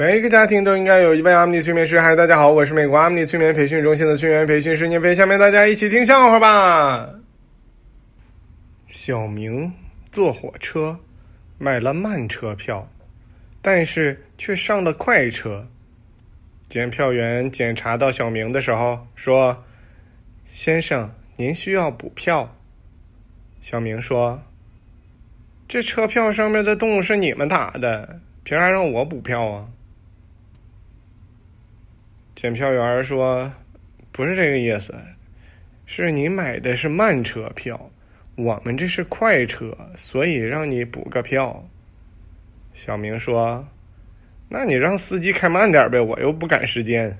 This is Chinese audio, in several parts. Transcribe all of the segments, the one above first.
每一个家庭都应该有一位阿米尼催眠师。嗨，大家好，我是美国阿米尼催眠培训中心的催眠培训师聂飞。下面大家一起听笑话吧。小明坐火车买了慢车票，但是却上了快车。检票员检查到小明的时候说：“先生，您需要补票。”小明说：“这车票上面的洞是你们打的，凭啥让我补票啊？”检票员说：“不是这个意思，是你买的是慢车票，我们这是快车，所以让你补个票。”小明说：“那你让司机开慢点呗，我又不赶时间。”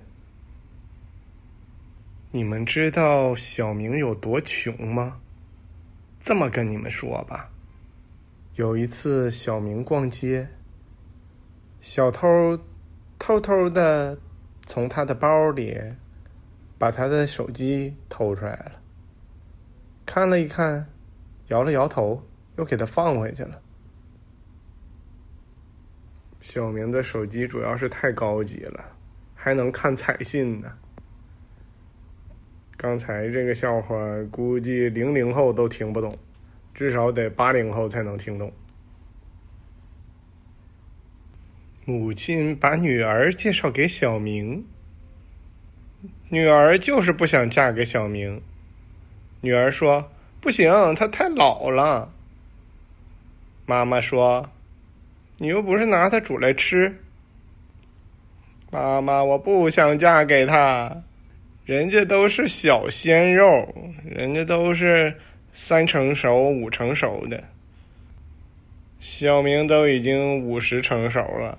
你们知道小明有多穷吗？这么跟你们说吧，有一次小明逛街，小偷偷偷的。从他的包里把他的手机偷出来了，看了一看，摇了摇头，又给他放回去了。小明的手机主要是太高级了，还能看彩信呢。刚才这个笑话估计零零后都听不懂，至少得八零后才能听懂。母亲把女儿介绍给小明，女儿就是不想嫁给小明。女儿说：“不行，他太老了。”妈妈说：“你又不是拿他煮来吃。”妈妈，我不想嫁给他，人家都是小鲜肉，人家都是三成熟、五成熟的，小明都已经五十成熟了。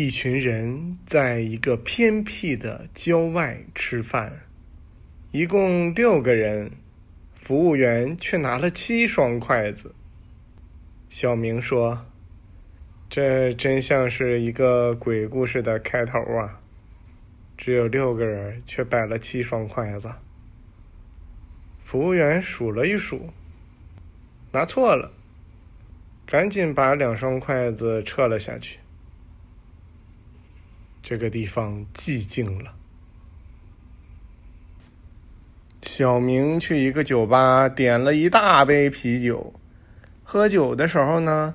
一群人在一个偏僻的郊外吃饭，一共六个人，服务员却拿了七双筷子。小明说：“这真像是一个鬼故事的开头啊！只有六个人，却摆了七双筷子。”服务员数了一数，拿错了，赶紧把两双筷子撤了下去。这个地方寂静了。小明去一个酒吧，点了一大杯啤酒。喝酒的时候呢，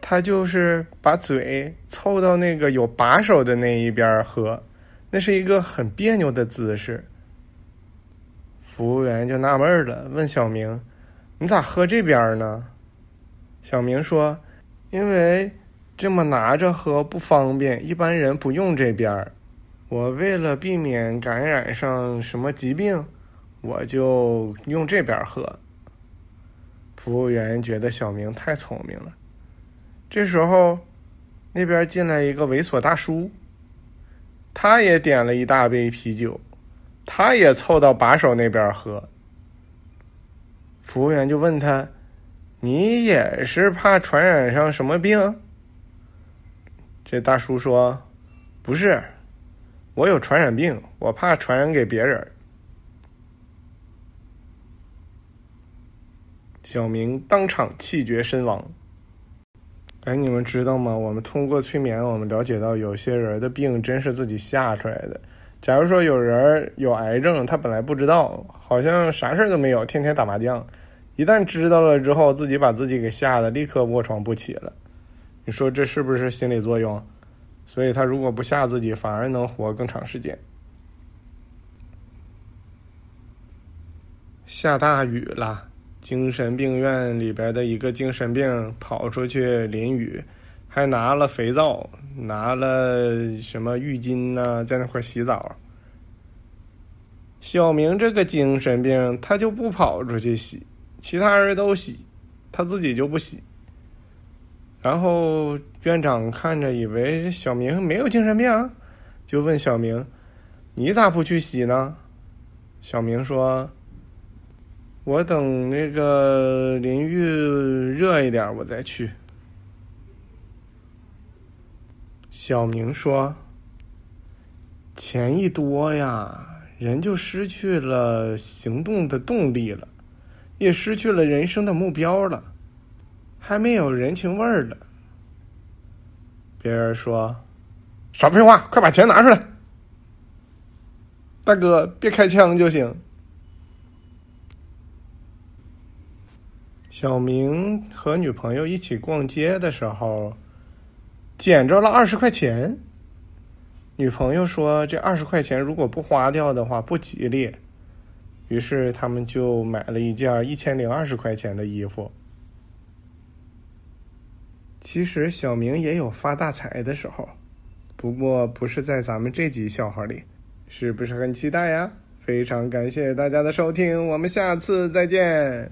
他就是把嘴凑到那个有把手的那一边喝，那是一个很别扭的姿势。服务员就纳闷了，问小明：“你咋喝这边呢？”小明说：“因为。”这么拿着喝不方便，一般人不用这边儿。我为了避免感染上什么疾病，我就用这边喝。服务员觉得小明太聪明了。这时候，那边进来一个猥琐大叔，他也点了一大杯啤酒，他也凑到把手那边喝。服务员就问他：“你也是怕传染上什么病？”这大叔说：“不是，我有传染病，我怕传染给别人。”小明当场气绝身亡。哎，你们知道吗？我们通过催眠，我们了解到有些人的病真是自己吓出来的。假如说有人有癌症，他本来不知道，好像啥事都没有，天天打麻将，一旦知道了之后，自己把自己给吓得立刻卧床不起了。你说这是不是心理作用？所以他如果不吓自己，反而能活更长时间。下大雨了，精神病院里边的一个精神病跑出去淋雨，还拿了肥皂，拿了什么浴巾呢，在那块洗澡。小明这个精神病，他就不跑出去洗，其他人都洗，他自己就不洗。然后院长看着以为小明没有精神病，就问小明：“你咋不去洗呢？”小明说：“我等那个淋浴热一点，我再去。”小明说：“钱一多呀，人就失去了行动的动力了，也失去了人生的目标了。”还没有人情味儿了。别人说：“少废话，快把钱拿出来！”大哥，别开枪就行。小明和女朋友一起逛街的时候，捡着了二十块钱。女朋友说：“这二十块钱如果不花掉的话，不吉利。”于是他们就买了一件一千零二十块钱的衣服。其实小明也有发大财的时候，不过不是在咱们这集笑话里，是不是很期待呀？非常感谢大家的收听，我们下次再见。